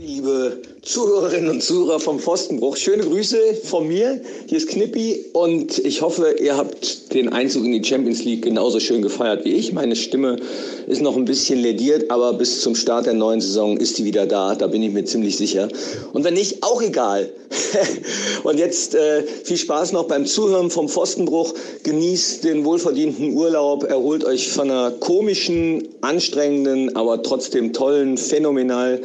Liebe Zuhörerinnen und Zuhörer vom Pfostenbruch, schöne Grüße von mir. Hier ist Knippi und ich hoffe, ihr habt den Einzug in die Champions League genauso schön gefeiert wie ich. Meine Stimme ist noch ein bisschen lediert, aber bis zum Start der neuen Saison ist die wieder da. Da bin ich mir ziemlich sicher. Und wenn nicht, auch egal. und jetzt äh, viel Spaß noch beim Zuhören vom Pfostenbruch. Genießt den wohlverdienten Urlaub, erholt euch von einer komischen, anstrengenden, aber trotzdem tollen, phänomenal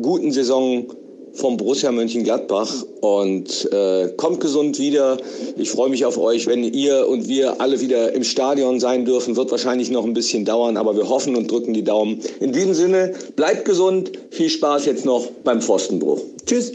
guten Saison vom Borussia Mönchengladbach und äh, kommt gesund wieder. Ich freue mich auf euch, wenn ihr und wir alle wieder im Stadion sein dürfen. Wird wahrscheinlich noch ein bisschen dauern, aber wir hoffen und drücken die Daumen. In diesem Sinne, bleibt gesund. Viel Spaß jetzt noch beim Pfostenbruch. Tschüss.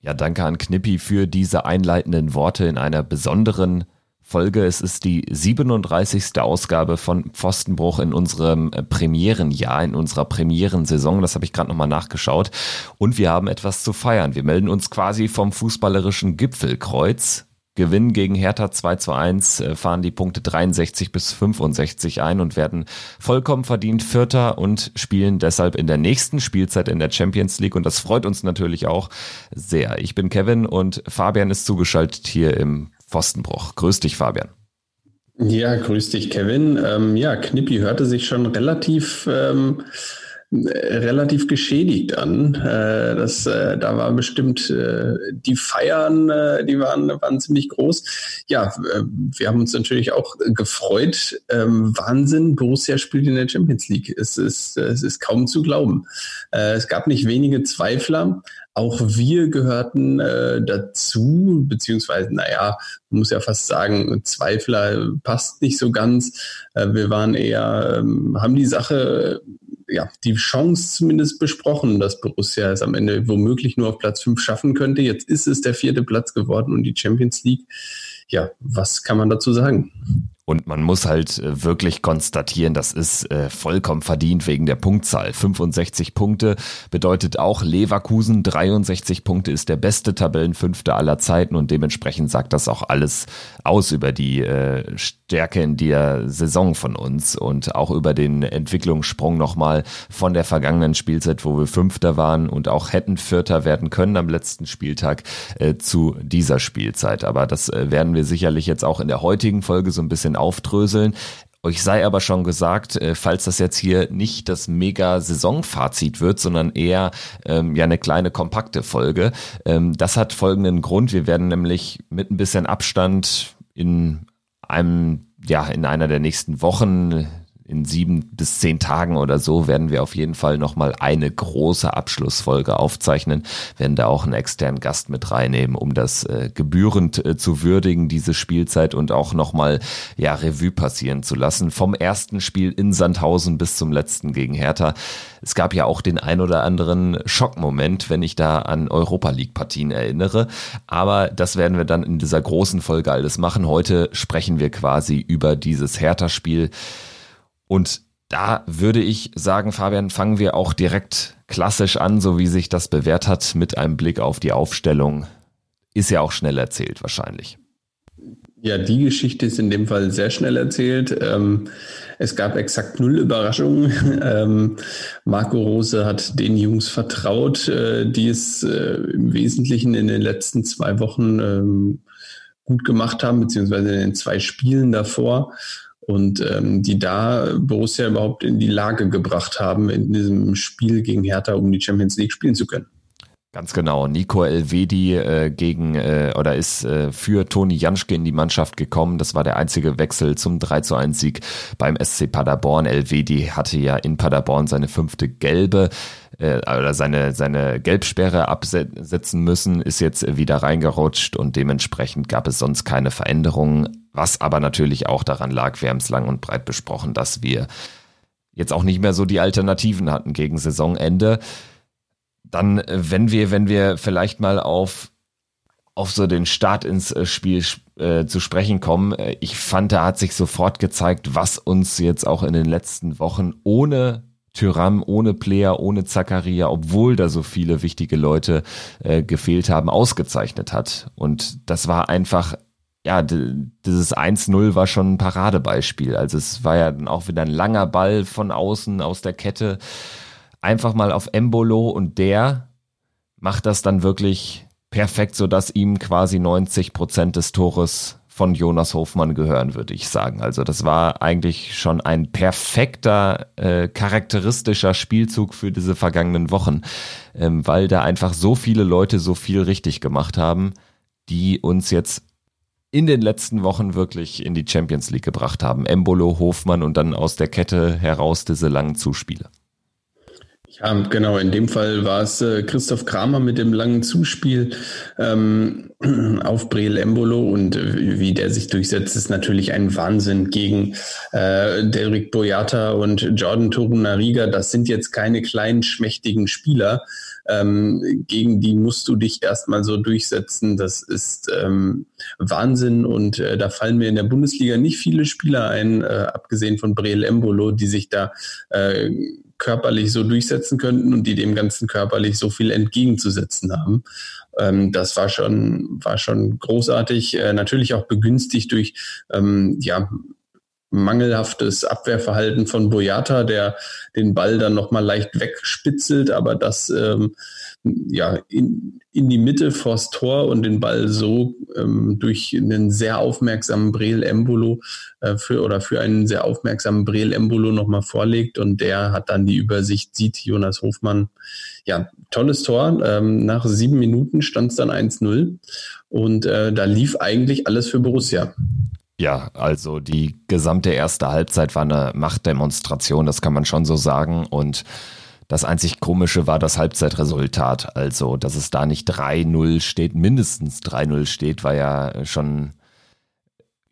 Ja, danke an Knippi für diese einleitenden Worte in einer besonderen Folge. Es ist die 37. Ausgabe von Pfostenbruch in unserem äh, Premierenjahr, in unserer Premierensaison. Das habe ich gerade nochmal nachgeschaut. Und wir haben etwas zu feiern. Wir melden uns quasi vom fußballerischen Gipfelkreuz. Gewinn gegen Hertha 2 zu 1, äh, fahren die Punkte 63 bis 65 ein und werden vollkommen verdient Vierter und spielen deshalb in der nächsten Spielzeit in der Champions League und das freut uns natürlich auch sehr. Ich bin Kevin und Fabian ist zugeschaltet hier im Pfostenbruch. Grüß dich, Fabian. Ja, grüß dich, Kevin. Ähm, ja, Knippi hörte sich schon relativ ähm, relativ geschädigt an. Äh, das, äh, da war bestimmt äh, die Feiern, äh, die waren, waren ziemlich groß. Ja, äh, wir haben uns natürlich auch gefreut. Ähm, Wahnsinn, Borussia spielt in der Champions League. Es ist, es ist kaum zu glauben. Äh, es gab nicht wenige Zweifler. Auch wir gehörten äh, dazu, beziehungsweise, naja, man muss ja fast sagen, Zweifler passt nicht so ganz. Äh, wir waren eher, ähm, haben die Sache ja, die Chance zumindest besprochen, dass Borussia es am Ende womöglich nur auf Platz 5 schaffen könnte. Jetzt ist es der vierte Platz geworden und die Champions League. Ja, was kann man dazu sagen? Und man muss halt äh, wirklich konstatieren, das ist äh, vollkommen verdient wegen der Punktzahl. 65 Punkte bedeutet auch Leverkusen 63 Punkte ist der beste Tabellenfünfte aller Zeiten und dementsprechend sagt das auch alles aus über die äh, Stärke in der Saison von uns und auch über den Entwicklungssprung nochmal von der vergangenen Spielzeit, wo wir Fünfter waren und auch hätten Vierter werden können am letzten Spieltag äh, zu dieser Spielzeit. Aber das äh, werden wir sicherlich jetzt auch in der heutigen Folge so ein bisschen aufdröseln. Euch sei aber schon gesagt, äh, falls das jetzt hier nicht das mega Saisonfazit wird, sondern eher ähm, ja eine kleine kompakte Folge. Ähm, das hat folgenden Grund. Wir werden nämlich mit ein bisschen Abstand in einem, ja, in einer der nächsten Wochen in sieben bis zehn Tagen oder so werden wir auf jeden Fall nochmal eine große Abschlussfolge aufzeichnen, werden da auch einen externen Gast mit reinnehmen, um das äh, gebührend äh, zu würdigen, diese Spielzeit und auch nochmal ja, Revue passieren zu lassen. Vom ersten Spiel in Sandhausen bis zum letzten gegen Hertha. Es gab ja auch den ein oder anderen Schockmoment, wenn ich da an Europa League Partien erinnere. Aber das werden wir dann in dieser großen Folge alles machen. Heute sprechen wir quasi über dieses Hertha-Spiel. Und da würde ich sagen, Fabian, fangen wir auch direkt klassisch an, so wie sich das bewährt hat, mit einem Blick auf die Aufstellung. Ist ja auch schnell erzählt wahrscheinlich. Ja, die Geschichte ist in dem Fall sehr schnell erzählt. Ähm, es gab exakt null Überraschungen. Ähm, Marco Rose hat den Jungs vertraut, äh, die es äh, im Wesentlichen in den letzten zwei Wochen ähm, gut gemacht haben, beziehungsweise in den zwei Spielen davor und ähm, die da Borussia überhaupt in die Lage gebracht haben, in diesem Spiel gegen Hertha um die Champions League spielen zu können. Ganz genau. Nico Elvedi äh, gegen äh, oder ist äh, für Toni Janschke in die Mannschaft gekommen. Das war der einzige Wechsel zum 3 zu 1 Sieg beim SC Paderborn. Elvedi hatte ja in Paderborn seine fünfte gelbe äh, oder seine, seine Gelbsperre absetzen müssen, ist jetzt wieder reingerutscht und dementsprechend gab es sonst keine Veränderungen. Was aber natürlich auch daran lag, wir haben es lang und breit besprochen, dass wir jetzt auch nicht mehr so die Alternativen hatten gegen Saisonende. Dann, äh, wenn wir, wenn wir vielleicht mal auf, auf so den Start ins äh, Spiel äh, zu sprechen kommen, äh, ich fand, da hat sich sofort gezeigt, was uns jetzt auch in den letzten Wochen ohne Tyram, ohne Player, ohne Zakaria, obwohl da so viele wichtige Leute äh, gefehlt haben, ausgezeichnet hat. Und das war einfach ja, dieses 1-0 war schon ein Paradebeispiel. Also es war ja dann auch wieder ein langer Ball von außen aus der Kette. Einfach mal auf Embolo und der macht das dann wirklich perfekt, sodass ihm quasi 90 Prozent des Tores von Jonas Hofmann gehören, würde ich sagen. Also das war eigentlich schon ein perfekter, äh, charakteristischer Spielzug für diese vergangenen Wochen, ähm, weil da einfach so viele Leute so viel richtig gemacht haben, die uns jetzt in den letzten Wochen wirklich in die Champions League gebracht haben. Embolo, Hofmann und dann aus der Kette heraus diese langen Zuspiele. Ja, genau. In dem Fall war es äh, Christoph Kramer mit dem langen Zuspiel ähm, auf Breel Embolo und äh, wie der sich durchsetzt, ist natürlich ein Wahnsinn gegen äh, Derek Boyata und Jordan Torunariga. Das sind jetzt keine kleinen, schmächtigen Spieler. Ähm, gegen die musst du dich erstmal so durchsetzen. Das ist ähm, Wahnsinn und äh, da fallen mir in der Bundesliga nicht viele Spieler ein, äh, abgesehen von Breel Embolo, die sich da äh, körperlich so durchsetzen könnten und die dem Ganzen körperlich so viel entgegenzusetzen haben. Ähm, das war schon, war schon großartig, äh, natürlich auch begünstigt durch ähm, ja, mangelhaftes Abwehrverhalten von Boyata, der den Ball dann nochmal leicht wegspitzelt, aber das ähm, ja, in, in die Mitte vors Tor und den Ball so ähm, durch einen sehr aufmerksamen Breel Embolo äh, für oder für einen sehr aufmerksamen Breel Embolo nochmal vorlegt und der hat dann die Übersicht, sieht Jonas Hofmann. Ja, tolles Tor. Ähm, nach sieben Minuten stand es dann 1-0 und äh, da lief eigentlich alles für Borussia. Ja, also die gesamte erste Halbzeit war eine Machtdemonstration, das kann man schon so sagen. Und das einzig Komische war das Halbzeitresultat. Also, dass es da nicht 3-0 steht, mindestens 3-0 steht, war ja schon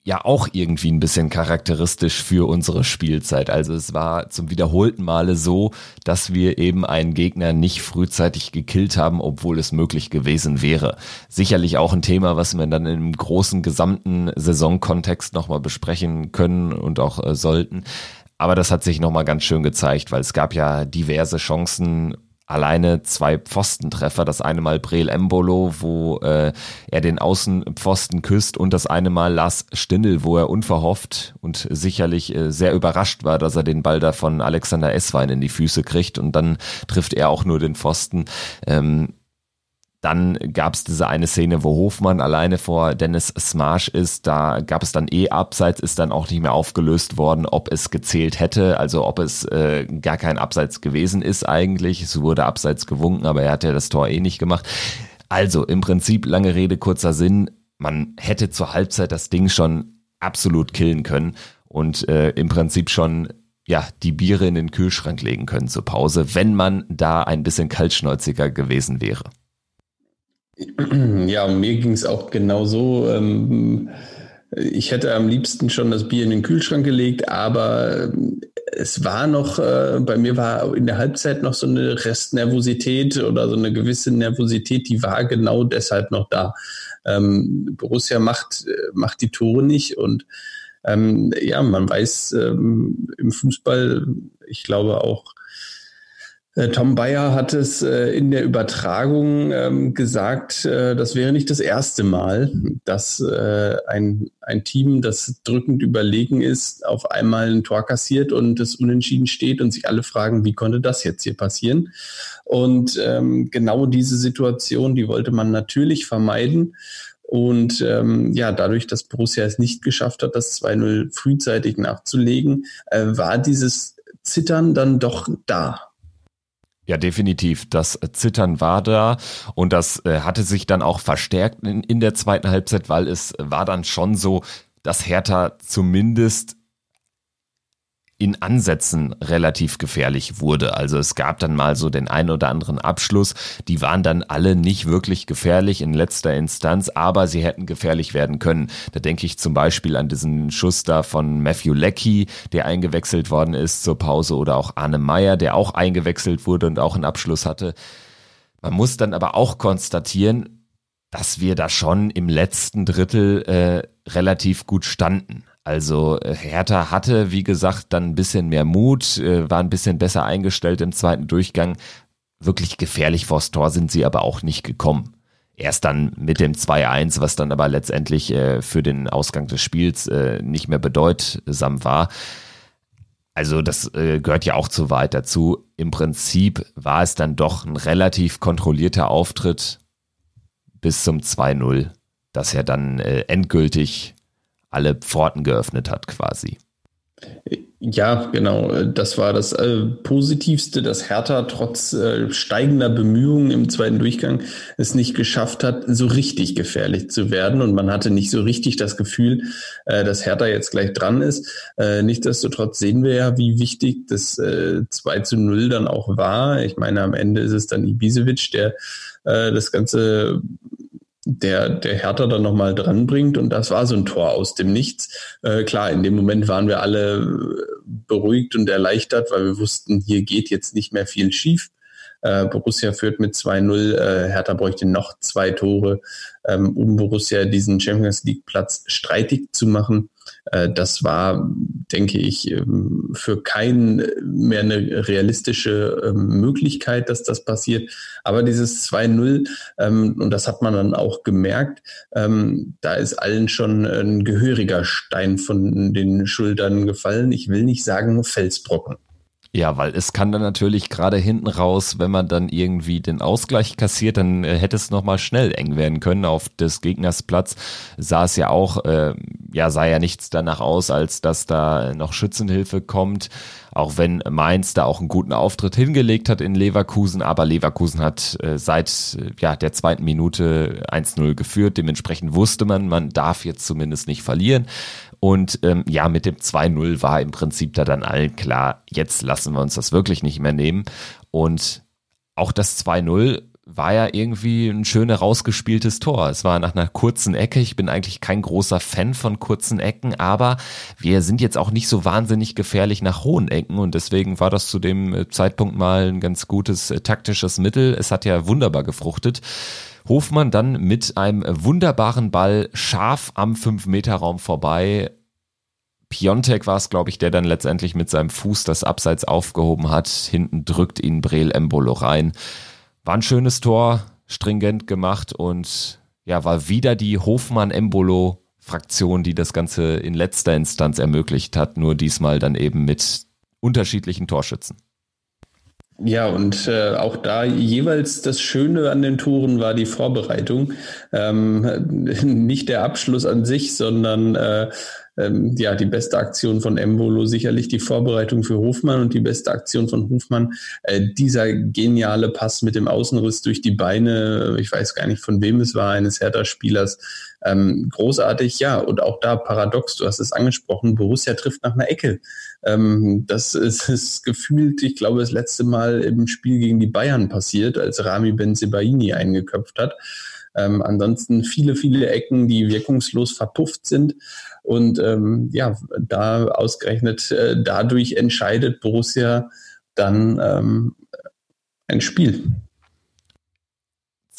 ja auch irgendwie ein bisschen charakteristisch für unsere Spielzeit. Also es war zum wiederholten Male so, dass wir eben einen Gegner nicht frühzeitig gekillt haben, obwohl es möglich gewesen wäre. Sicherlich auch ein Thema, was wir dann im großen gesamten Saisonkontext nochmal besprechen können und auch äh, sollten. Aber das hat sich nochmal ganz schön gezeigt, weil es gab ja diverse Chancen, alleine zwei Pfostentreffer. Das eine Mal Breel Embolo, wo äh, er den Außenpfosten küsst und das eine Mal Lars Stindl, wo er unverhofft und sicherlich äh, sehr überrascht war, dass er den Ball da von Alexander Esswein in die Füße kriegt und dann trifft er auch nur den Pfosten. Ähm, dann gab es diese eine Szene, wo Hofmann alleine vor Dennis Smarsh ist. Da gab es dann eh Abseits, ist dann auch nicht mehr aufgelöst worden, ob es gezählt hätte, also ob es äh, gar kein Abseits gewesen ist eigentlich. Es wurde Abseits gewunken, aber er hat ja das Tor eh nicht gemacht. Also im Prinzip lange Rede, kurzer Sinn. Man hätte zur Halbzeit das Ding schon absolut killen können und äh, im Prinzip schon ja, die Biere in den Kühlschrank legen können zur Pause, wenn man da ein bisschen kaltschnäuziger gewesen wäre. Ja, mir ging es auch genau so. Ähm, ich hätte am liebsten schon das Bier in den Kühlschrank gelegt, aber ähm, es war noch, äh, bei mir war in der Halbzeit noch so eine Restnervosität oder so eine gewisse Nervosität, die war genau deshalb noch da. Ähm, Borussia macht, äh, macht die Tore nicht und ja, man weiß im Fußball, ich glaube auch äh, Tom Bayer hat es äh, in der Übertragung ähm, gesagt, äh, das wäre nicht das erste Mal, dass ein, ein Team, das drückend überlegen ist, auf einmal ein Tor kassiert und es unentschieden steht und sich alle fragen, wie konnte das jetzt hier passieren? Und ähm, genau diese Situation, die wollte man natürlich vermeiden. Und ähm, ja, dadurch, dass Borussia es nicht geschafft hat, das 2-0 frühzeitig nachzulegen, äh, war dieses Zittern dann doch da. Ja, definitiv. Das Zittern war da und das äh, hatte sich dann auch verstärkt in, in der zweiten Halbzeit, weil es war dann schon so, dass Hertha zumindest in Ansätzen relativ gefährlich wurde. Also es gab dann mal so den ein oder anderen Abschluss. Die waren dann alle nicht wirklich gefährlich in letzter Instanz, aber sie hätten gefährlich werden können. Da denke ich zum Beispiel an diesen Schuss da von Matthew Leckie, der eingewechselt worden ist zur Pause oder auch Arne Meyer, der auch eingewechselt wurde und auch einen Abschluss hatte. Man muss dann aber auch konstatieren, dass wir da schon im letzten Drittel äh, relativ gut standen. Also äh, Hertha hatte, wie gesagt, dann ein bisschen mehr Mut, äh, war ein bisschen besser eingestellt im zweiten Durchgang. Wirklich gefährlich vors Tor sind sie aber auch nicht gekommen. Erst dann mit dem 2-1, was dann aber letztendlich äh, für den Ausgang des Spiels nicht mehr bedeutsam war. Also das äh, gehört ja auch zu weit dazu. Im Prinzip war es dann doch ein relativ kontrollierter Auftritt bis zum 2-0, dass er dann äh, endgültig alle Pforten geöffnet hat quasi. Ja, genau. Das war das äh, Positivste, dass Hertha trotz äh, steigender Bemühungen im zweiten Durchgang es nicht geschafft hat, so richtig gefährlich zu werden. Und man hatte nicht so richtig das Gefühl, äh, dass Hertha jetzt gleich dran ist. Äh, nichtsdestotrotz sehen wir ja, wie wichtig das äh, 2 zu 0 dann auch war. Ich meine, am Ende ist es dann Ibisevic, der äh, das Ganze der, der Hertha dann nochmal dranbringt. Und das war so ein Tor aus dem Nichts. Äh, klar, in dem Moment waren wir alle beruhigt und erleichtert, weil wir wussten, hier geht jetzt nicht mehr viel schief. Äh, Borussia führt mit 2-0. Äh, Hertha bräuchte noch zwei Tore, ähm, um Borussia diesen Champions League Platz streitig zu machen. Äh, das war, denke ich, ähm, für keinen mehr eine realistische ähm, Möglichkeit, dass das passiert. Aber dieses 2-0, ähm, und das hat man dann auch gemerkt, da ist allen schon ein gehöriger Stein von den Schultern gefallen. Ich will nicht sagen Felsbrocken. Ja, weil es kann dann natürlich gerade hinten raus, wenn man dann irgendwie den Ausgleich kassiert, dann äh, hätte es nochmal schnell eng werden können. Auf des Gegners Platz sah es ja auch, äh, ja, sah ja nichts danach aus, als dass da noch Schützenhilfe kommt. Auch wenn Mainz da auch einen guten Auftritt hingelegt hat in Leverkusen, aber Leverkusen hat äh, seit äh, ja, der zweiten Minute 1-0 geführt. Dementsprechend wusste man, man darf jetzt zumindest nicht verlieren. Und ähm, ja, mit dem 2-0 war im Prinzip da dann allen klar, jetzt lassen wir uns das wirklich nicht mehr nehmen. Und auch das 2-0 war ja irgendwie ein schön herausgespieltes Tor. Es war nach einer kurzen Ecke. Ich bin eigentlich kein großer Fan von kurzen Ecken, aber wir sind jetzt auch nicht so wahnsinnig gefährlich nach hohen Ecken und deswegen war das zu dem äh, Zeitpunkt mal ein ganz gutes äh, taktisches Mittel. Es hat ja wunderbar gefruchtet. Hofmann dann mit einem wunderbaren Ball scharf am 5-Meter-Raum vorbei. Piontek war es, glaube ich, der dann letztendlich mit seinem Fuß das Abseits aufgehoben hat. Hinten drückt ihn Breel Embolo rein. War ein schönes Tor, stringent gemacht und ja, war wieder die Hofmann-Embolo Fraktion, die das Ganze in letzter Instanz ermöglicht hat, nur diesmal dann eben mit unterschiedlichen Torschützen. Ja, und äh, auch da jeweils das Schöne an den Touren war die Vorbereitung. Ähm, nicht der Abschluss an sich, sondern äh, ähm, ja, die beste Aktion von Embolo sicherlich die Vorbereitung für Hofmann und die beste Aktion von Hofmann, äh, dieser geniale Pass mit dem Außenriss durch die Beine, ich weiß gar nicht von wem es war, eines Hertha-Spielers, ähm, großartig, ja, und auch da paradox, du hast es angesprochen, Borussia trifft nach einer Ecke. Ähm, das ist, ist gefühlt, ich glaube, das letzte Mal im Spiel gegen die Bayern passiert, als Rami Benzebaini eingeköpft hat. Ähm, ansonsten viele, viele Ecken, die wirkungslos verpufft sind. Und ähm, ja, da ausgerechnet äh, dadurch entscheidet Borussia dann ähm, ein Spiel.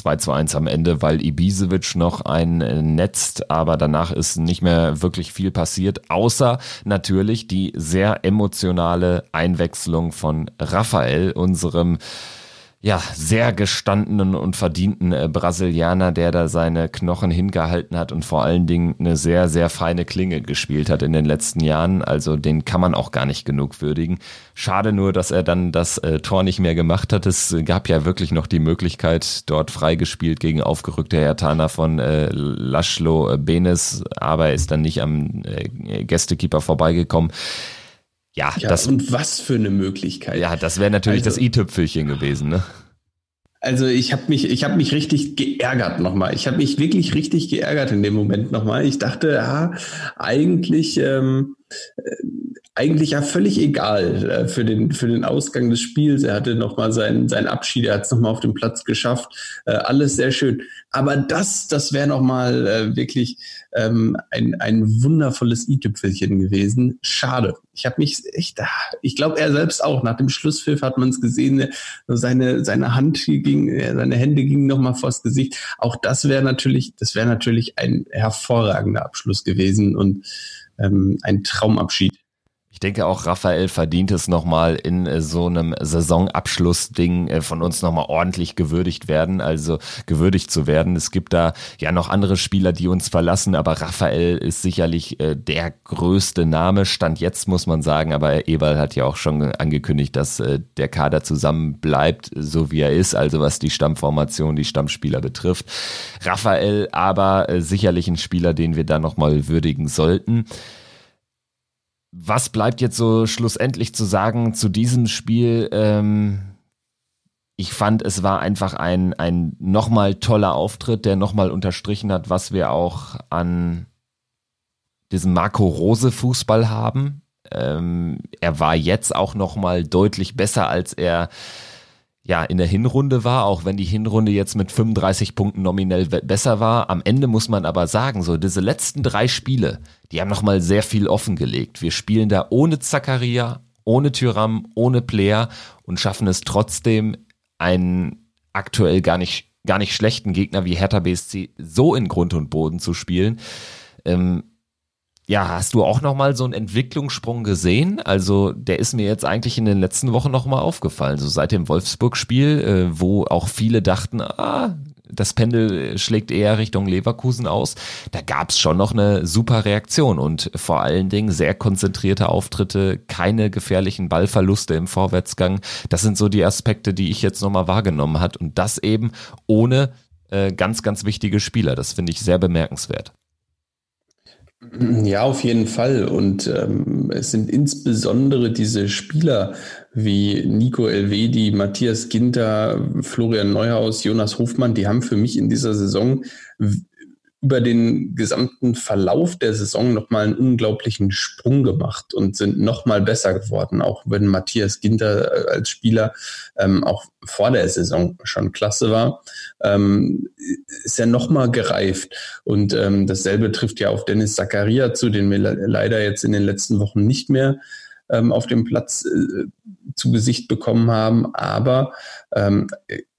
2 zu 1 am Ende, weil Ibisevic noch ein äh, netzt, aber danach ist nicht mehr wirklich viel passiert, außer natürlich die sehr emotionale Einwechslung von Raphael, unserem ja, sehr gestandenen und verdienten äh, Brasilianer, der da seine Knochen hingehalten hat und vor allen Dingen eine sehr, sehr feine Klinge gespielt hat in den letzten Jahren. Also den kann man auch gar nicht genug würdigen. Schade nur, dass er dann das äh, Tor nicht mehr gemacht hat. Es gab ja wirklich noch die Möglichkeit, dort freigespielt gegen aufgerückte Hertaner von äh, Laszlo Benes, aber er ist dann nicht am äh, Gästekeeper vorbeigekommen. Ja, ja das, und was für eine Möglichkeit. Ja, das wäre natürlich also, das i-Tüpfelchen gewesen, ne? Also ich habe mich, ich habe mich richtig geärgert nochmal. Ich habe mich wirklich richtig geärgert in dem Moment nochmal. Ich dachte, ja, eigentlich ähm, eigentlich ja völlig egal äh, für, den, für den Ausgang des Spiels. Er hatte nochmal seinen, seinen Abschied, er hat es nochmal auf den Platz geschafft. Äh, alles sehr schön. Aber das, das wäre nochmal äh, wirklich ähm, ein, ein wundervolles i-Tüpfelchen gewesen. Schade. Ich habe mich echt, ah, ich glaube, er selbst auch. Nach dem Schlusspfiff hat man es gesehen, seine, seine Hand ging, seine Hände gingen nochmal vors Gesicht. Auch das wäre natürlich, das wäre natürlich ein hervorragender Abschluss gewesen und ähm, ein Traumabschied. Ich denke auch, Raphael verdient es nochmal in äh, so einem Saisonabschlussding äh, von uns nochmal ordentlich gewürdigt werden, also gewürdigt zu werden. Es gibt da ja noch andere Spieler, die uns verlassen, aber Raphael ist sicherlich äh, der größte Name. Stand jetzt muss man sagen, aber Eberl hat ja auch schon angekündigt, dass der Kader zusammen bleibt, so wie er ist, also was die Stammformation, die Stammspieler betrifft. Raphael aber sicherlich ein Spieler, den wir da nochmal würdigen sollten. Was bleibt jetzt so schlussendlich zu sagen zu diesem Spiel? Ähm, ich fand, es war einfach ein, ein nochmal toller Auftritt, der nochmal unterstrichen hat, was wir auch an diesem Marco Rose Fußball haben. Ähm, er war jetzt auch nochmal deutlich besser, als er ja, in der Hinrunde war, auch wenn die Hinrunde jetzt mit 35 Punkten nominell besser war. Am Ende muss man aber sagen, so diese letzten drei Spiele, die haben nochmal sehr viel offengelegt. Wir spielen da ohne Zakaria, ohne Tyram, ohne Player und schaffen es trotzdem, einen aktuell gar nicht, gar nicht schlechten Gegner wie Hertha BSC so in Grund und Boden zu spielen. Ähm, ja, hast du auch nochmal so einen Entwicklungssprung gesehen? Also der ist mir jetzt eigentlich in den letzten Wochen nochmal aufgefallen. So seit dem Wolfsburg-Spiel, äh, wo auch viele dachten, ah, das Pendel schlägt eher Richtung Leverkusen aus. Da gab's schon noch eine super Reaktion und vor allen Dingen sehr konzentrierte Auftritte, keine gefährlichen Ballverluste im Vorwärtsgang. Das sind so die Aspekte, die ich jetzt nochmal wahrgenommen hat und das eben ohne äh, ganz, ganz wichtige Spieler. Das finde ich sehr bemerkenswert. Ja, auf jeden Fall. Und ähm, es sind insbesondere diese Spieler wie Nico Elvedi, Matthias Ginter, Florian Neuhaus, Jonas Hofmann, die haben für mich in dieser Saison über den gesamten Verlauf der Saison nochmal einen unglaublichen Sprung gemacht und sind nochmal besser geworden, auch wenn Matthias Ginter äh, als Spieler ähm, auch vor der Saison schon klasse war, ähm, ist er nochmal gereift. Und ähm, dasselbe trifft ja auf Dennis Zakaria zu, den wir leider jetzt in den letzten Wochen nicht mehr ähm, auf dem Platz äh, zu Gesicht bekommen haben. Aber ähm,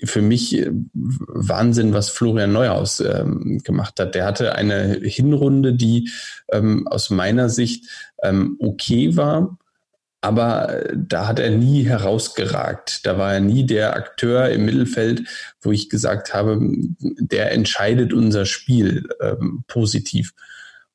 für mich äh, Wahnsinn, was Florian Neuhaus ähm, gemacht hat. Der hatte eine Hinrunde, die ähm, aus meiner Sicht ähm, okay war. Aber äh, da hat er nie herausgeragt. Da war er nie der Akteur im Mittelfeld, wo ich gesagt habe, der entscheidet unser Spiel ähm, positiv.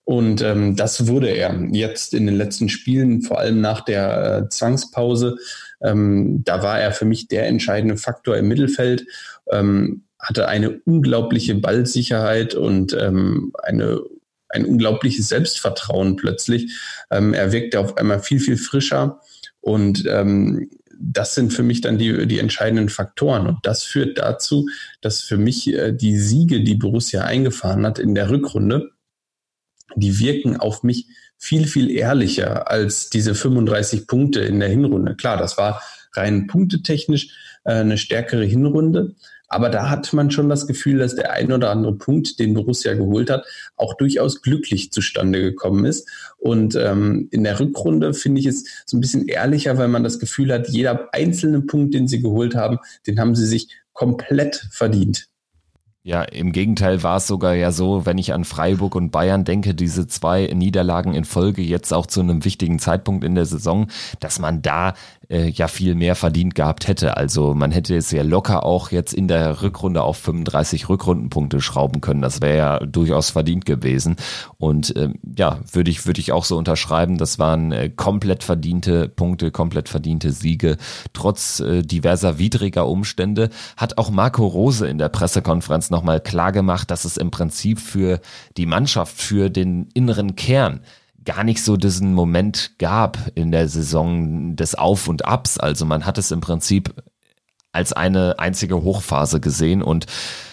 Und ähm, das wurde er jetzt in den letzten Spielen, vor allem nach der äh, Zwangspause. Ähm, da war er für mich der entscheidende Faktor im Mittelfeld, ähm, hatte eine unglaubliche Ballsicherheit und ähm, eine, ein unglaubliches Selbstvertrauen plötzlich. Ähm, er wirkte auf einmal viel, viel frischer und ähm, das sind für mich dann die, die entscheidenden Faktoren. Und das führt dazu, dass für mich äh, die Siege, die Borussia eingefahren hat in der Rückrunde, die wirken auf mich viel, viel ehrlicher als diese 35 Punkte in der Hinrunde. Klar, das war rein punktetechnisch äh, eine stärkere Hinrunde. Aber da hat man schon das Gefühl, dass der ein oder andere Punkt, den Borussia geholt hat, auch durchaus glücklich zustande gekommen ist. Und ähm, in der Rückrunde finde ich es so ein bisschen ehrlicher, weil man das Gefühl hat, jeder einzelne Punkt, den sie geholt haben, den haben sie sich komplett verdient. Ja, im Gegenteil war es sogar ja so, wenn ich an Freiburg und Bayern denke, diese zwei Niederlagen in Folge jetzt auch zu einem wichtigen Zeitpunkt in der Saison, dass man da äh, ja viel mehr verdient gehabt hätte. Also man hätte es ja locker auch jetzt in der Rückrunde auf 35 Rückrundenpunkte schrauben können. Das wäre ja durchaus verdient gewesen. Und ähm, ja, würde ich, würde ich auch so unterschreiben. Das waren äh, komplett verdiente Punkte, komplett verdiente Siege. Trotz äh, diverser widriger Umstände hat auch Marco Rose in der Pressekonferenz nochmal klar gemacht, dass es im Prinzip für die Mannschaft, für den inneren Kern gar nicht so diesen Moment gab in der Saison des Auf und Abs. Also man hat es im Prinzip als eine einzige Hochphase gesehen und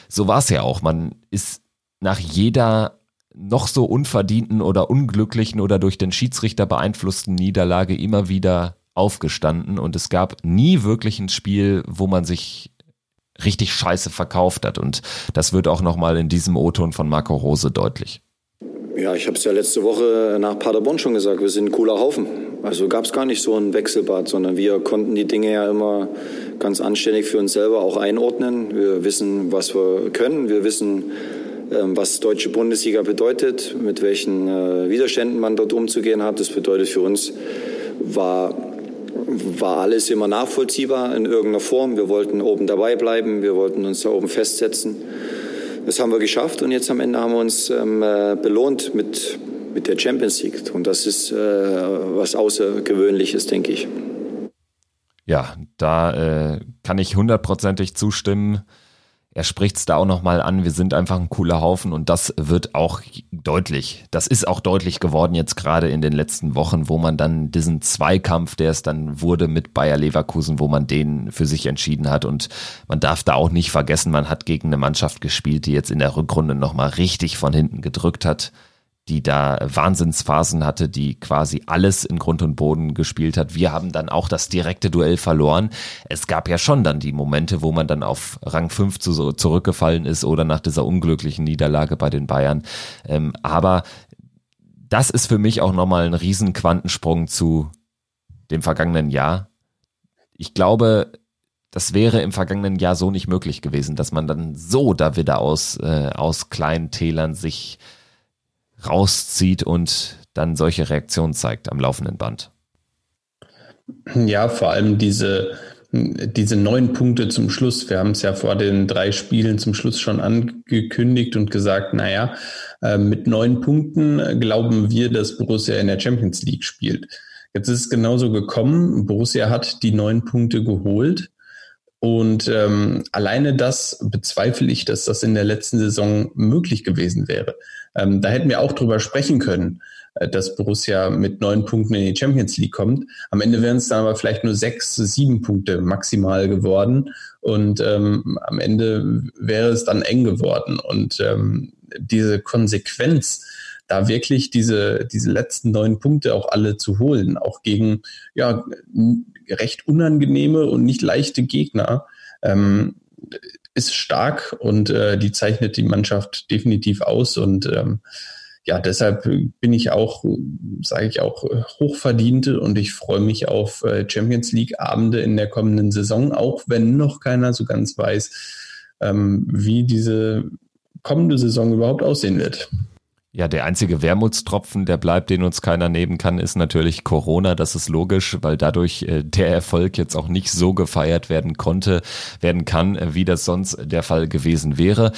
so war es ja auch. Man ist nach jeder noch so unverdienten oder unglücklichen oder durch den Schiedsrichter beeinflussten Niederlage immer wieder aufgestanden und es gab nie wirklich ein Spiel, wo man sich richtig scheiße verkauft hat und das wird auch nochmal in diesem O-Ton von Marco Rose deutlich. Ja, ich habe es ja letzte Woche nach Paderborn schon gesagt, wir sind ein cooler Haufen. Also gab es gar nicht so ein Wechselbad, sondern wir konnten die Dinge ja immer ganz anständig für uns selber auch einordnen. Wir wissen, was wir können, wir wissen, ähm, was deutsche Bundesliga bedeutet, mit welchen äh, Widerständen man dort umzugehen hat. Das bedeutet für uns war war alles immer nachvollziehbar in irgendeiner Form. Wir wollten oben dabei bleiben, wir wollten uns da oben festsetzen. Das haben wir geschafft und jetzt am Ende haben wir uns ähm, äh, belohnt mit, mit der Champions League. Und das ist äh, was Außergewöhnliches, denke ich. Ja, da äh, kann ich hundertprozentig zustimmen er spricht es da auch nochmal an, wir sind einfach ein cooler Haufen und das wird auch deutlich. Das ist auch deutlich geworden jetzt gerade in den letzten Wochen, wo man dann diesen Zweikampf, der es dann wurde mit Bayer Leverkusen, wo man den für sich entschieden hat und man darf da auch nicht vergessen, man hat gegen eine Mannschaft gespielt, die jetzt in der Rückrunde nochmal richtig von hinten gedrückt hat die da Wahnsinnsphasen hatte, die quasi alles in Grund und Boden gespielt hat. Wir haben dann auch das direkte Duell verloren. Es gab ja schon dann die Momente, wo man dann auf Rang 5 zu, zurückgefallen ist oder nach dieser unglücklichen Niederlage bei den Bayern. Ähm, aber das ist für mich auch nochmal ein riesen Quantensprung zu dem vergangenen Jahr. Ich glaube, das wäre im vergangenen Jahr so nicht möglich gewesen, dass man dann so da wieder aus, äh, aus kleinen Tälern sich rauszieht und dann solche Reaktionen zeigt am laufenden Band. Ja, vor allem diese, diese neun Punkte zum Schluss. Wir haben es ja vor den drei Spielen zum Schluss schon angekündigt und gesagt, naja, äh, mit neun Punkten glauben wir, dass Borussia in der Champions League spielt. Jetzt ist es genauso gekommen. Borussia hat die neun Punkte geholt. Und ähm, alleine das bezweifle ich, dass das in der letzten Saison möglich gewesen wäre. Ähm, da hätten wir auch drüber sprechen können, äh, dass Borussia mit neun Punkten in die Champions League kommt. Am Ende wären es dann aber vielleicht nur sechs, sieben Punkte maximal geworden. Und ähm, am Ende wäre es dann eng geworden. Und ähm, diese Konsequenz, da wirklich diese, diese letzten neun Punkte auch alle zu holen, auch gegen ja, recht unangenehme und nicht leichte Gegner, ähm, ist stark und äh, die zeichnet die Mannschaft definitiv aus und ähm, ja, deshalb bin ich auch, sage ich auch, hochverdient und ich freue mich auf äh, Champions League Abende in der kommenden Saison, auch wenn noch keiner so ganz weiß, ähm, wie diese kommende Saison überhaupt aussehen wird. Ja, der einzige Wermutstropfen, der bleibt, den uns keiner nehmen kann, ist natürlich Corona. Das ist logisch, weil dadurch äh, der Erfolg jetzt auch nicht so gefeiert werden konnte, werden kann, äh, wie das sonst der Fall gewesen wäre.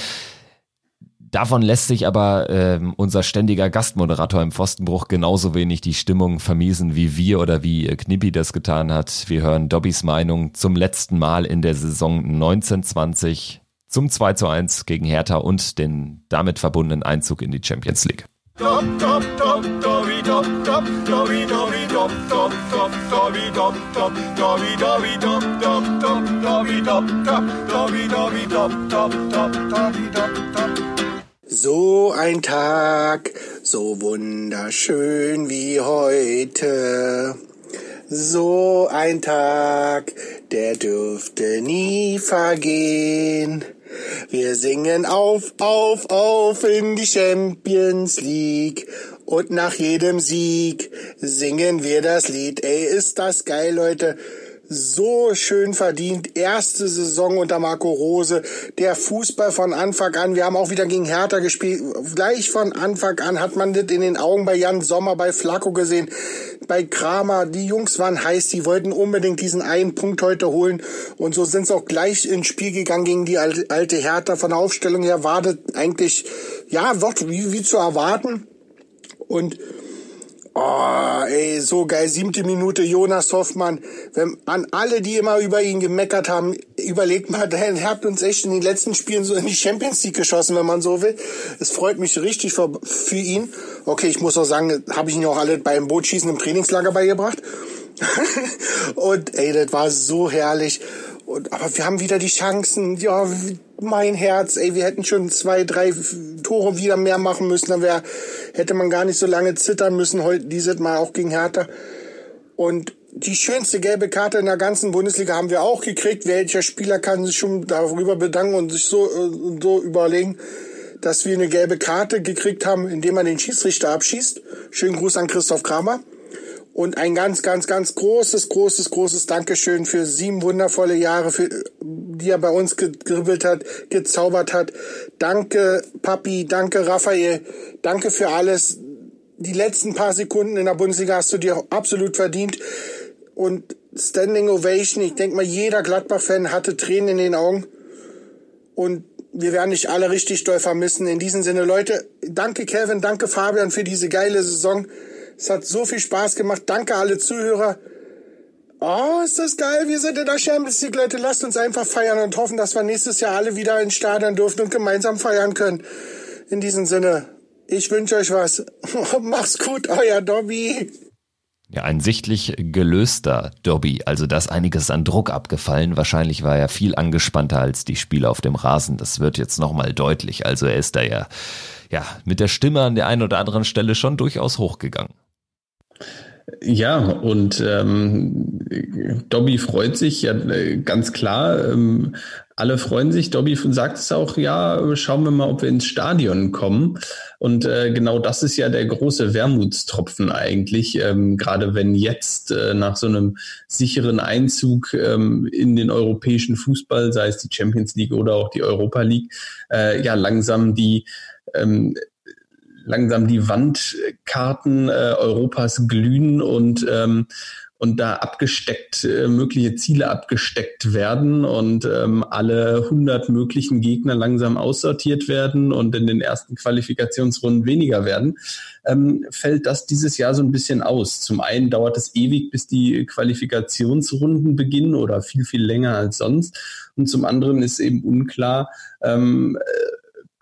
Davon lässt sich aber äh, unser ständiger Gastmoderator im Pfostenbruch genauso wenig die Stimmung vermiesen, wie wir oder wie äh, Knippi das getan hat. Wir hören Dobbys Meinung zum letzten Mal in der Saison 1920 zum 2 zu 1 gegen Hertha und den damit verbundenen Einzug in die Champions League. So ein Tag, so wunderschön wie heute. So ein Tag, der dürfte nie vergehen. Wir singen auf, auf, auf in die Champions League. Und nach jedem Sieg singen wir das Lied. Ey, ist das geil, Leute so schön verdient. Erste Saison unter Marco Rose. Der Fußball von Anfang an. Wir haben auch wieder gegen Hertha gespielt. Gleich von Anfang an hat man das in den Augen bei Jan Sommer, bei Flacco gesehen, bei Kramer. Die Jungs waren heiß. Die wollten unbedingt diesen einen Punkt heute holen. Und so sind sie auch gleich ins Spiel gegangen gegen die alte Hertha. Von der Aufstellung her war das eigentlich, ja, wie, wie zu erwarten. Und Oh, ey, so geil. Siebte Minute Jonas Hoffmann. Wenn, an alle, die immer über ihn gemeckert haben, überlegt mal, der hat uns echt in den letzten Spielen so in die Champions League geschossen, wenn man so will. Es freut mich richtig für, für ihn. Okay, ich muss auch sagen, habe ich ihn auch alle beim Bootschießen im Trainingslager beigebracht. Und ey, das war so herrlich. Und, aber wir haben wieder die Chancen. Ja, mein Herz, ey, wir hätten schon zwei, drei Tore wieder mehr machen müssen. Dann wär, hätte man gar nicht so lange zittern müssen. Heute dieses Mal auch gegen Hertha. Und die schönste gelbe Karte in der ganzen Bundesliga haben wir auch gekriegt. Welcher Spieler kann sich schon darüber bedanken und sich so, äh, so überlegen, dass wir eine gelbe Karte gekriegt haben, indem man den Schiedsrichter abschießt. Schönen Gruß an Christoph Kramer. Und ein ganz, ganz, ganz großes, großes, großes Dankeschön für sieben wundervolle Jahre, für, die er bei uns gegribbelt hat, gezaubert hat. Danke, Papi, danke, Raphael, danke für alles. die letzten paar Sekunden in der Bundesliga hast du dir absolut verdient. Und Standing Ovation, ich denke mal, jeder Gladbach-Fan hatte Tränen in den Augen. Und wir werden dich alle richtig doll vermissen. In diesem Sinne, Leute, danke Kevin, danke Fabian für diese geile Saison. Es hat so viel Spaß gemacht. Danke alle Zuhörer. Oh, ist das geil. Wir sind in der Champions League, Leute. Lasst uns einfach feiern und hoffen, dass wir nächstes Jahr alle wieder ins Stadion dürfen und gemeinsam feiern können. In diesem Sinne, ich wünsche euch was. Mach's gut, euer Dobby. Ja, ein sichtlich gelöster Dobby, also da ist einiges an Druck abgefallen. Wahrscheinlich war er viel angespannter als die Spieler auf dem Rasen. Das wird jetzt nochmal deutlich. Also er ist da ja, ja mit der Stimme an der einen oder anderen Stelle schon durchaus hochgegangen. Ja, und ähm, Dobby freut sich ja äh, ganz klar. Ähm, alle freuen sich. Dobby sagt es auch, ja, schauen wir mal, ob wir ins Stadion kommen. Und äh, genau das ist ja der große Wermutstropfen eigentlich, ähm, gerade wenn jetzt äh, nach so einem sicheren Einzug ähm, in den europäischen Fußball, sei es die Champions League oder auch die Europa League, äh, ja langsam die ähm, langsam die Wandkarten äh, Europas glühen und ähm, und da abgesteckt, äh, mögliche Ziele abgesteckt werden und ähm, alle 100 möglichen Gegner langsam aussortiert werden und in den ersten Qualifikationsrunden weniger werden, ähm, fällt das dieses Jahr so ein bisschen aus. Zum einen dauert es ewig, bis die Qualifikationsrunden beginnen oder viel, viel länger als sonst. Und zum anderen ist eben unklar, ähm,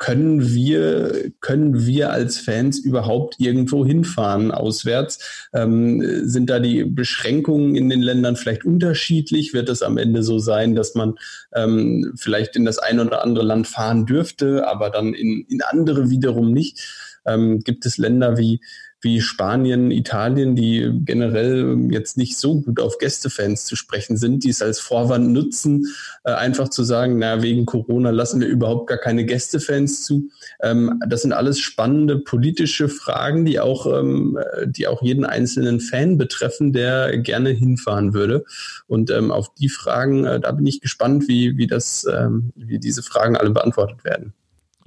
können wir, können wir als Fans überhaupt irgendwo hinfahren auswärts? Ähm, sind da die Beschränkungen in den Ländern vielleicht unterschiedlich? Wird es am Ende so sein, dass man ähm, vielleicht in das eine oder andere Land fahren dürfte, aber dann in, in andere wiederum nicht? Ähm, gibt es Länder wie wie Spanien, Italien, die generell jetzt nicht so gut auf Gästefans zu sprechen sind, die es als Vorwand nutzen, äh, einfach zu sagen, na, wegen Corona lassen wir überhaupt gar keine Gästefans zu. Ähm, das sind alles spannende politische Fragen, die auch, ähm, die auch jeden einzelnen Fan betreffen, der gerne hinfahren würde. Und ähm, auf die Fragen, äh, da bin ich gespannt, wie, wie das, ähm, wie diese Fragen alle beantwortet werden.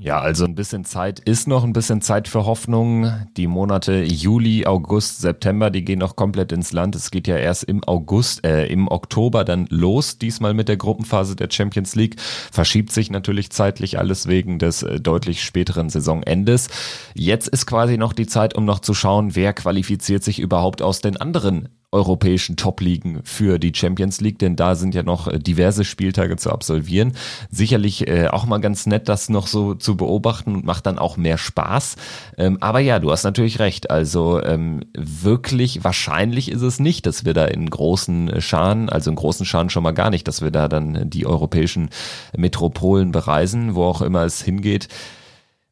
Ja, also ein bisschen Zeit ist noch, ein bisschen Zeit für Hoffnung. Die Monate Juli, August, September, die gehen noch komplett ins Land. Es geht ja erst im August, äh, im Oktober dann los, diesmal mit der Gruppenphase der Champions League. Verschiebt sich natürlich zeitlich alles wegen des äh, deutlich späteren Saisonendes. Jetzt ist quasi noch die Zeit, um noch zu schauen, wer qualifiziert sich überhaupt aus den anderen europäischen Top-Ligen für die Champions League, denn da sind ja noch äh, diverse Spieltage zu absolvieren. Sicherlich äh, auch mal ganz nett, das noch so zu beobachten und macht dann auch mehr Spaß. Ähm, aber ja, du hast natürlich recht. Also ähm, wirklich wahrscheinlich ist es nicht, dass wir da in großen Scharen, also in großen Scharen schon mal gar nicht, dass wir da dann die europäischen Metropolen bereisen, wo auch immer es hingeht.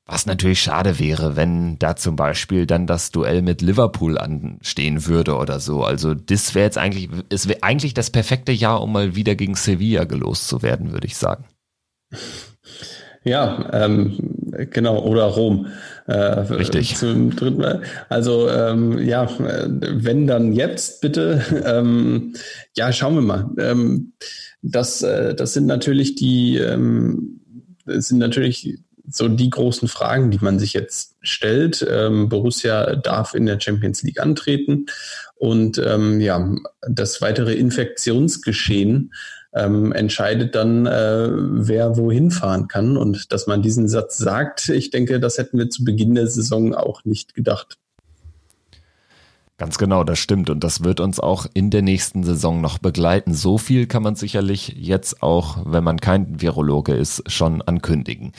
Was natürlich schade wäre, wenn da zum Beispiel dann das Duell mit Liverpool anstehen würde oder so. Also das wäre jetzt eigentlich, es wäre eigentlich das perfekte Jahr, um mal wieder gegen Sevilla gelost zu werden, würde ich sagen. Ja, ähm, genau, oder Rom. Äh, Richtig. Zum dritten Mal. Also ähm, ja, wenn dann jetzt bitte. Ähm, ja, schauen wir mal. Ähm, das, äh, das sind natürlich die, ähm, das sind natürlich so die großen Fragen, die man sich jetzt stellt. Ähm, Borussia darf in der Champions League antreten und ähm, ja, das weitere Infektionsgeschehen ähm, entscheidet dann, äh, wer wohin fahren kann. Und dass man diesen Satz sagt, ich denke, das hätten wir zu Beginn der Saison auch nicht gedacht. Ganz genau, das stimmt. Und das wird uns auch in der nächsten Saison noch begleiten. So viel kann man sicherlich jetzt auch, wenn man kein Virologe ist, schon ankündigen.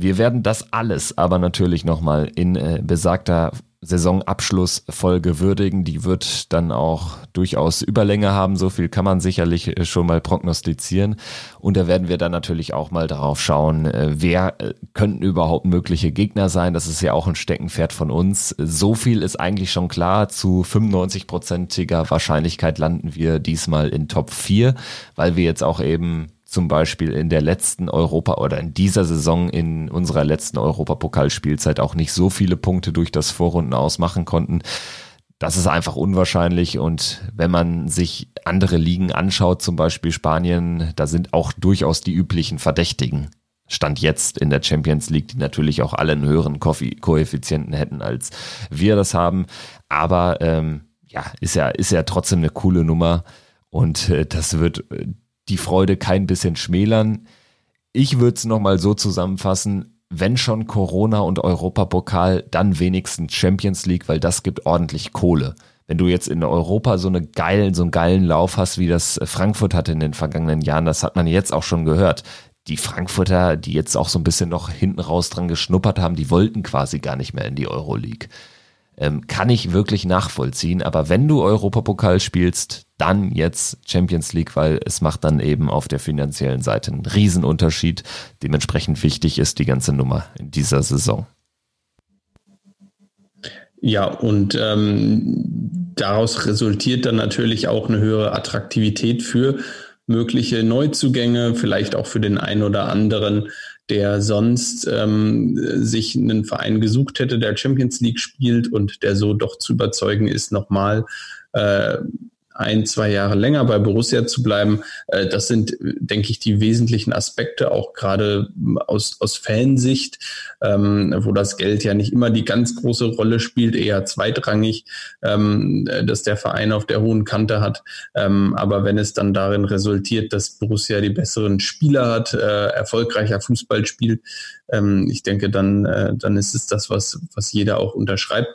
Wir werden das alles aber natürlich nochmal in äh, besagter Saisonabschlussfolge würdigen. Die wird dann auch durchaus Überlänge haben. So viel kann man sicherlich äh, schon mal prognostizieren. Und da werden wir dann natürlich auch mal darauf schauen, äh, wer äh, könnten überhaupt mögliche Gegner sein. Das ist ja auch ein Steckenpferd von uns. So viel ist eigentlich schon klar. Zu 95-prozentiger Wahrscheinlichkeit landen wir diesmal in Top 4, weil wir jetzt auch eben zum Beispiel in der letzten Europa oder in dieser Saison in unserer letzten Europapokalspielzeit auch nicht so viele Punkte durch das Vorrunden ausmachen konnten. Das ist einfach unwahrscheinlich und wenn man sich andere Ligen anschaut, zum Beispiel Spanien, da sind auch durchaus die üblichen Verdächtigen Stand jetzt in der Champions League, die natürlich auch alle einen höheren Koeffizienten hätten, als wir das haben. Aber ähm, ja, ist ja, ist ja trotzdem eine coole Nummer und äh, das wird äh, die Freude kein bisschen schmälern. Ich würde es nochmal so zusammenfassen, wenn schon Corona und Europapokal, dann wenigstens Champions League, weil das gibt ordentlich Kohle. Wenn du jetzt in Europa so eine geilen, so einen geilen Lauf hast, wie das Frankfurt hatte in den vergangenen Jahren, das hat man jetzt auch schon gehört die Frankfurter, die jetzt auch so ein bisschen noch hinten raus dran geschnuppert haben, die wollten quasi gar nicht mehr in die Euroleague. Ähm, kann ich wirklich nachvollziehen, aber wenn du Europapokal spielst, dann jetzt Champions League, weil es macht dann eben auf der finanziellen Seite einen Riesenunterschied. Dementsprechend wichtig ist die ganze Nummer in dieser Saison. Ja, und ähm, daraus resultiert dann natürlich auch eine höhere Attraktivität für mögliche Neuzugänge, vielleicht auch für den einen oder anderen, der sonst ähm, sich einen Verein gesucht hätte, der Champions League spielt und der so doch zu überzeugen ist, nochmal äh, ein, zwei Jahre länger bei Borussia zu bleiben. Äh, das sind, denke ich, die wesentlichen Aspekte, auch gerade aus, aus Fansicht, ähm, wo das Geld ja nicht immer die ganz große Rolle spielt, eher zweitrangig, ähm, dass der Verein auf der hohen Kante hat. Ähm, aber wenn es dann darin resultiert, dass Borussia die besseren Spieler hat, äh, erfolgreicher Fußball spielt, ähm, ich denke, dann, äh, dann ist es das, was, was jeder auch unterschreibt.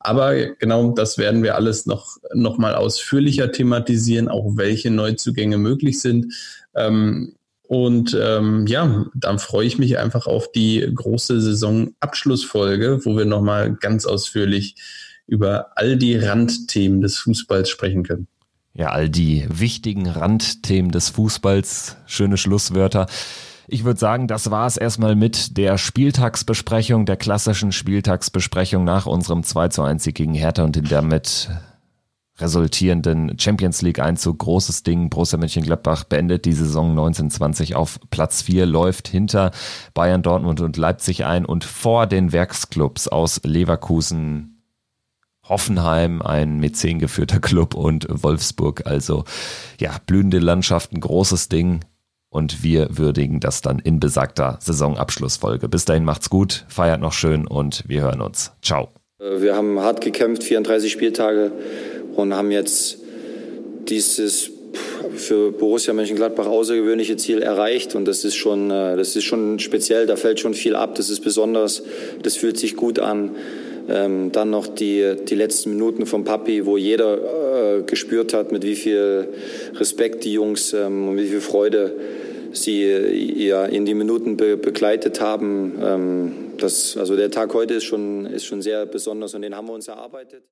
Aber genau das werden wir alles noch, noch mal ausführlicher thematisieren, auch welche Neuzugänge möglich sind. Ähm, und ähm, ja, dann freue ich mich einfach auf die große Saisonabschlussfolge, wo wir nochmal ganz ausführlich über all die Randthemen des Fußballs sprechen können. Ja, all die wichtigen Randthemen des Fußballs, schöne Schlusswörter. Ich würde sagen, das war es erstmal mit der Spieltagsbesprechung, der klassischen Spieltagsbesprechung nach unserem 2 zu 1 Sieg gegen Hertha und den damit resultierenden Champions League Einzug. Großes Ding. Borussia Mönchengladbach beendet die Saison 1920 auf Platz 4, läuft hinter Bayern, Dortmund und Leipzig ein und vor den Werksclubs aus Leverkusen, Hoffenheim, ein Mäzen geführter Club und Wolfsburg. Also ja, blühende Landschaften, großes Ding und wir würdigen das dann in besagter Saisonabschlussfolge. Bis dahin macht's gut, feiert noch schön und wir hören uns. Ciao. Äh, wir haben hart gekämpft, 34 Spieltage und haben jetzt dieses für Borussia Mönchengladbach außergewöhnliche Ziel erreicht und das ist schon, äh, das ist schon speziell, da fällt schon viel ab, das ist besonders, das fühlt sich gut an. Ähm, dann noch die, die letzten Minuten vom Papi, wo jeder äh, gespürt hat, mit wie viel Respekt die Jungs ähm, und wie viel Freude sie ja, in die Minuten be begleitet haben. Ähm, das, also der Tag heute ist schon, ist schon sehr besonders und den haben wir uns erarbeitet.